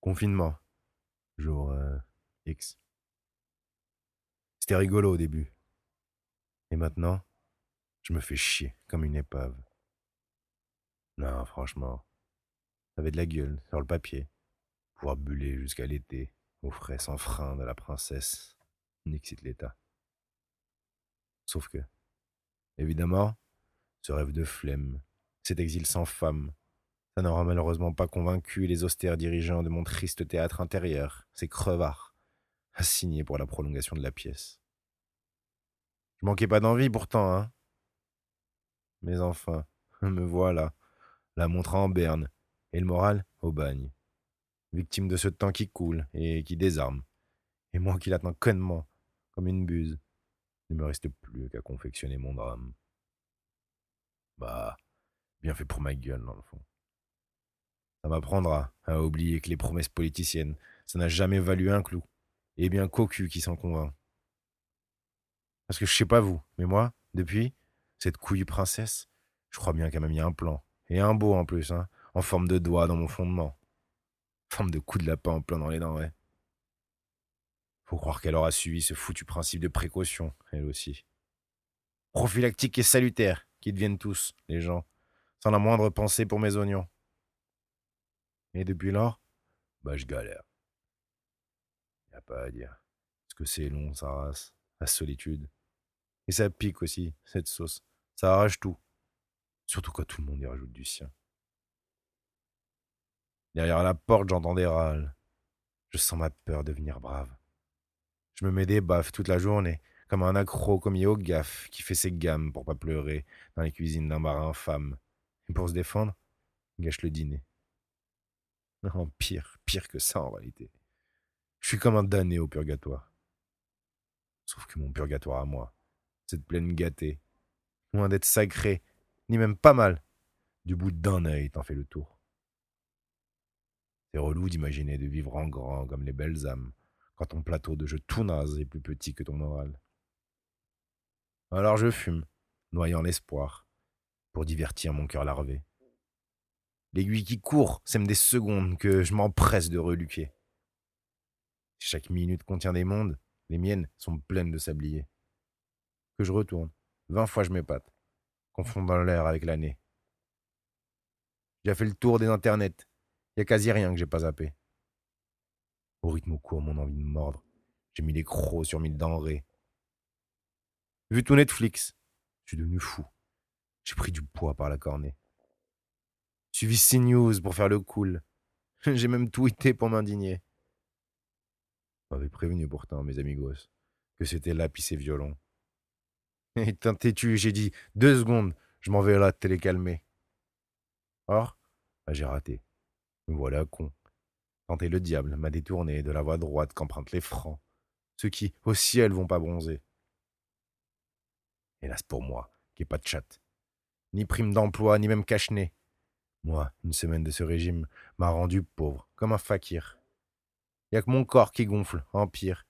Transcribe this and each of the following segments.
Confinement. Jour euh, X. C'était rigolo au début. Et maintenant, je me fais chier comme une épave. Non, franchement, ça avait de la gueule sur le papier. Pouvoir buller jusqu'à l'été, au frais sans frein de la princesse. Nixit l'État. Sauf que, évidemment, ce rêve de flemme, cet exil sans femme, ça n'aura malheureusement pas convaincu les austères dirigeants de mon triste théâtre intérieur, ces crevards, assignés pour la prolongation de la pièce. Je manquais pas d'envie pourtant, hein. Mais enfin, me voilà, la montre en berne, et le moral au bagne. Victime de ce temps qui coule et qui désarme. Et moi qui l'attends connement, comme une buse, il ne me reste plus qu'à confectionner mon drame. Bah, bien fait pour ma gueule, dans le fond. Ça m'apprendra à oublier que les promesses politiciennes, ça n'a jamais valu un clou. Et bien cocu qui s'en convainc. Parce que je sais pas vous, mais moi, depuis, cette couille princesse, je crois bien qu'elle m'a mis un plan. Et un beau en plus, hein, en forme de doigt dans mon fondement. Forme de coup de lapin en plein dans les dents, ouais. Faut croire qu'elle aura suivi ce foutu principe de précaution, elle aussi. Prophylactique et salutaire, qui deviennent tous, les gens, sans la moindre pensée pour mes oignons. Et depuis lors, bah je galère. Y a pas à dire. Parce que c'est long, ça race, la solitude. Et ça pique aussi, cette sauce. Ça arrache tout. Surtout quand tout le monde y rajoute du sien. Derrière la porte, j'entends des râles. Je sens ma peur devenir brave. Je me mets des baffes toute la journée, comme un accro commis au gaffe qui fait ses gammes pour pas pleurer dans les cuisines d'un bar infâme. Et pour se défendre, gâche le dîner. Non, pire, pire que ça en réalité. Je suis comme un damné au purgatoire. Sauf que mon purgatoire à moi, cette plaine gâtée, loin d'être sacré, ni même pas mal, du bout d'un œil t'en fais le tour. C'est relou d'imaginer de vivre en grand comme les belles âmes, quand ton plateau de jeu tout naze est plus petit que ton moral. Alors je fume, noyant l'espoir, pour divertir mon cœur larvé. L'aiguille qui court sème des secondes que je m'empresse de reluquer. chaque minute contient des mondes, les miennes sont pleines de sabliers. Que je retourne, vingt fois je m'épate, confondant l'air avec l'année. J'ai fait le tour des internets, y a quasi rien que j'ai pas zappé. Au rythme court, mon envie de mordre, j'ai mis des crocs sur mille denrées. Vu tout Netflix, je suis devenu fou. J'ai pris du poids par la cornée. Suivi CNews pour faire le cool. J'ai même tweeté pour m'indigner. M'avait prévenu pourtant, mes amigos, que c'était là pis c'est violon. Et têtu, j'ai dit deux secondes, je m'en vais là télé calmer. Or, bah, j'ai raté. Me voilà con. Tenter le diable m'a détourné de la voie droite qu'empruntent les francs, ceux qui, au ciel, vont pas bronzer. Hélas pour moi, qui ai pas de chatte. Ni prime d'emploi, ni même cache-nez. Moi, une semaine de ce régime m'a rendu pauvre, comme un fakir. Y a que mon corps qui gonfle, empire,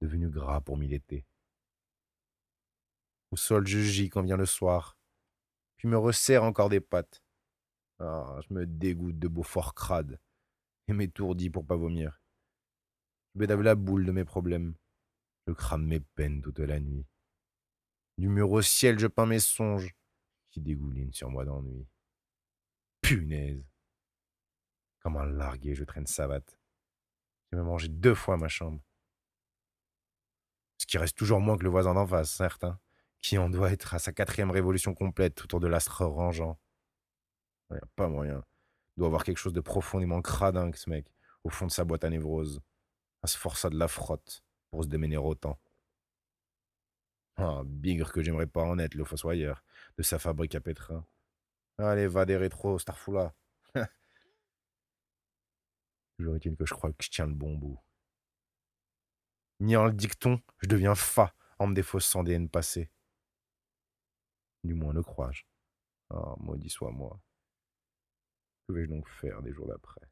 devenu gras pour m'y Au sol, je gis quand vient le soir, puis me resserre encore des pattes. Ah, je me dégoûte de beaux forts crades et m'étourdis pour pas vomir. Je bédave la boule de mes problèmes. Je crame mes peines toute la nuit. Du mur au ciel, je peins mes songes qui dégoulinent sur moi d'ennui. Punaise. Comme un largué, je traîne savate. J'ai même mangé deux fois ma chambre. Ce qui reste toujours moins que le voisin d'en face, certain, qui en doit être à sa quatrième révolution complète autour de l'astre rangeant. Y a pas moyen. Il doit avoir quelque chose de profondément cradingue, ce mec, au fond de sa boîte à névrose. À se forcer de la frotte pour se déméner autant. Ah, bigre que j'aimerais pas en être le fossoyeur de sa fabrique à pétrin. Allez, va des rétros, Starfoula. Toujours est-il que je crois que je tiens le bon bout. Niant le dicton, je deviens fa en me défaussant des haines passées. Du moins le crois-je. Ah, maudit soit moi. Que vais-je donc faire des jours d'après?